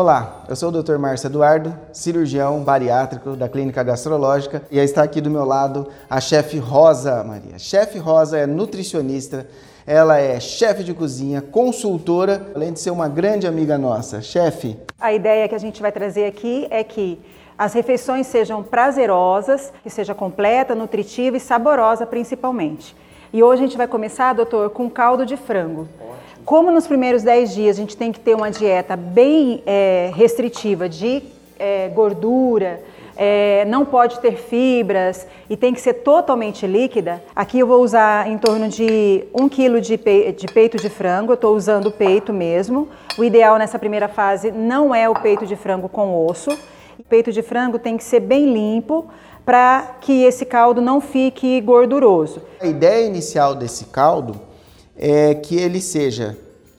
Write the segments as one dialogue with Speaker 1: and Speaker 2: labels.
Speaker 1: Olá, eu sou o Dr. Márcio Eduardo, cirurgião bariátrico da Clínica Gastrológica e está aqui do meu lado a chefe Rosa Maria. Chefe Rosa é nutricionista, ela é chefe de cozinha, consultora, além de ser uma grande amiga nossa. Chefe.
Speaker 2: A ideia que a gente vai trazer aqui é que as refeições sejam prazerosas, que seja completa, nutritiva e saborosa principalmente. E hoje a gente vai começar, doutor, com caldo de frango. Como nos primeiros 10 dias a gente tem que ter uma dieta bem é, restritiva de é, gordura, é, não pode ter fibras e tem que ser totalmente líquida, aqui eu vou usar em torno de 1 kg de, pe de peito de frango, eu estou usando o peito mesmo. O ideal nessa primeira fase não é o peito de frango com osso. O peito de frango tem que ser bem limpo para que esse caldo não fique gorduroso.
Speaker 1: A ideia inicial desse caldo é que ele seja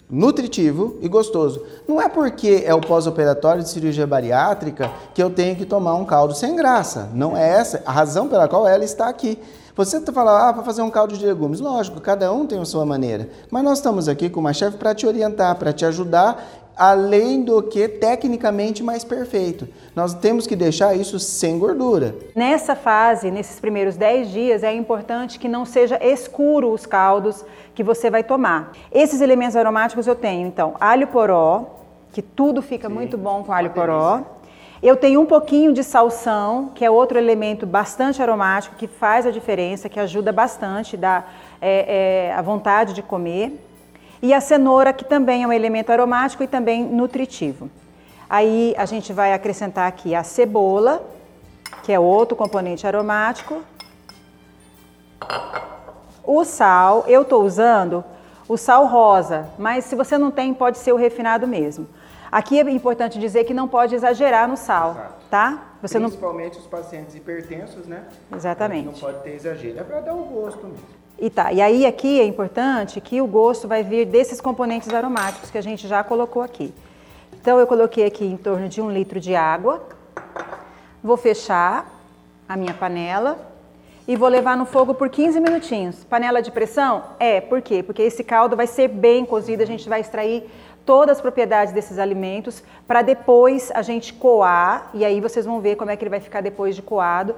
Speaker 1: nutritivo e gostoso. Não é porque é o pós-operatório de cirurgia bariátrica que eu tenho que tomar um caldo sem graça. Não é essa a razão pela qual ela está aqui. Você está falando, ah, para fazer um caldo de legumes. Lógico, cada um tem a sua maneira. Mas nós estamos aqui com uma chefe para te orientar, para te ajudar além do que tecnicamente mais perfeito. Nós temos que deixar isso sem gordura.
Speaker 2: Nessa fase, nesses primeiros 10 dias, é importante que não seja escuro os caldos que você vai tomar. Esses elementos aromáticos eu tenho, então, alho poró, que tudo fica Sim, muito bom com alho poró. Eu tenho um pouquinho de salsão, que é outro elemento bastante aromático, que faz a diferença, que ajuda bastante, dá é, é, a vontade de comer. E a cenoura, que também é um elemento aromático e também nutritivo. Aí a gente vai acrescentar aqui a cebola, que é outro componente aromático. O sal, eu estou usando o sal rosa, mas se você não tem, pode ser o refinado mesmo. Aqui é importante dizer que não pode exagerar no sal, tá?
Speaker 1: Você Principalmente não... os pacientes hipertensos, né?
Speaker 2: Exatamente.
Speaker 1: Não pode ter exagero, é para dar o gosto mesmo.
Speaker 2: E tá. E aí aqui é importante que o gosto vai vir desses componentes aromáticos que a gente já colocou aqui. Então eu coloquei aqui em torno de um litro de água. Vou fechar a minha panela e vou levar no fogo por 15 minutinhos. Panela de pressão? É, por quê? Porque esse caldo vai ser bem cozido, a gente vai extrair todas as propriedades desses alimentos para depois a gente coar, e aí vocês vão ver como é que ele vai ficar depois de coado,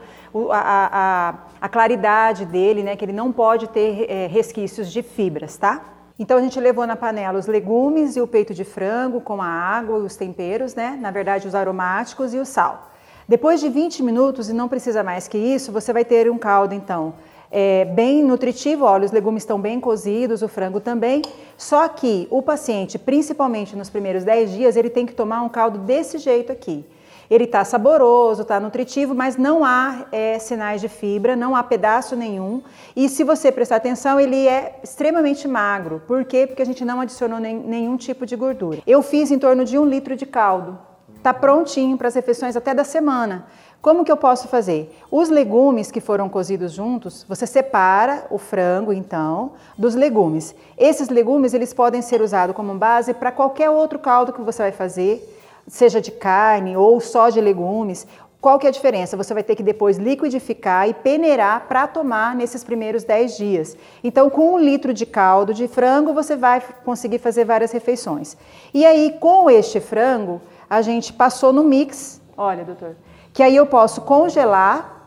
Speaker 2: a, a, a claridade dele, né, que ele não pode ter é, resquícios de fibras, tá? Então a gente levou na panela os legumes e o peito de frango com a água e os temperos, né? Na verdade, os aromáticos e o sal. Depois de 20 minutos, e não precisa mais que isso, você vai ter um caldo então é, bem nutritivo, olha, os legumes estão bem cozidos, o frango também. Só que o paciente, principalmente nos primeiros 10 dias, ele tem que tomar um caldo desse jeito aqui. Ele está saboroso, está nutritivo, mas não há é, sinais de fibra, não há pedaço nenhum. E se você prestar atenção, ele é extremamente magro. Por quê? Porque a gente não adicionou nem, nenhum tipo de gordura. Eu fiz em torno de um litro de caldo. Está prontinho para as refeições até da semana. Como que eu posso fazer? Os legumes que foram cozidos juntos, você separa o frango, então, dos legumes. Esses legumes, eles podem ser usados como base para qualquer outro caldo que você vai fazer, seja de carne ou só de legumes. Qual que é a diferença? Você vai ter que depois liquidificar e peneirar para tomar nesses primeiros 10 dias. Então, com um litro de caldo de frango, você vai conseguir fazer várias refeições. E aí, com este frango, a gente passou no mix. Olha, doutor que aí eu posso congelar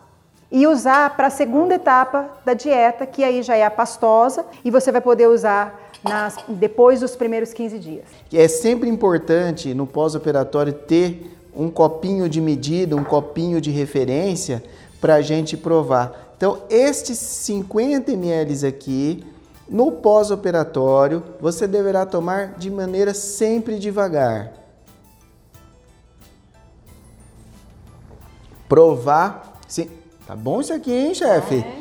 Speaker 2: e usar para a segunda etapa da dieta, que aí já é a pastosa, e você vai poder usar nas, depois dos primeiros 15 dias.
Speaker 1: É sempre importante no pós-operatório ter um copinho de medida, um copinho de referência para a gente provar. Então, estes 50 ml aqui, no pós-operatório, você deverá tomar de maneira sempre devagar. Provar. Sim, tá bom isso aqui, hein, chefe? É.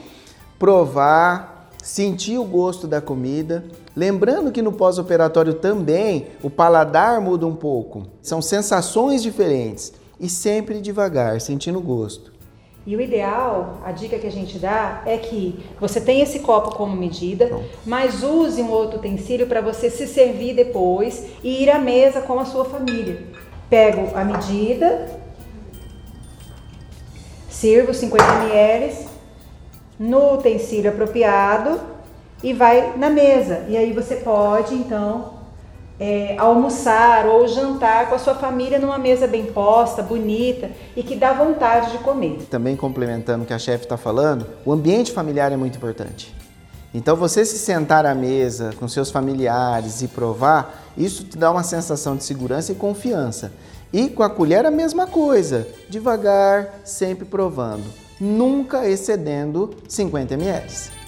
Speaker 1: Provar, sentir o gosto da comida. Lembrando que no pós-operatório também o paladar muda um pouco. São sensações diferentes. E sempre devagar, sentindo o gosto.
Speaker 2: E o ideal, a dica que a gente dá é que você tenha esse copo como medida, mas use um outro utensílio para você se servir depois e ir à mesa com a sua família. Pego a medida, Sirva 50 ml no utensílio apropriado e vai na mesa. E aí você pode, então, é, almoçar ou jantar com a sua família numa mesa bem posta, bonita e que dá vontade de comer.
Speaker 1: Também complementando o que a chefe está falando, o ambiente familiar é muito importante. Então, você se sentar à mesa com seus familiares e provar, isso te dá uma sensação de segurança e confiança. E com a colher a mesma coisa, devagar, sempre provando, nunca excedendo 50 ml.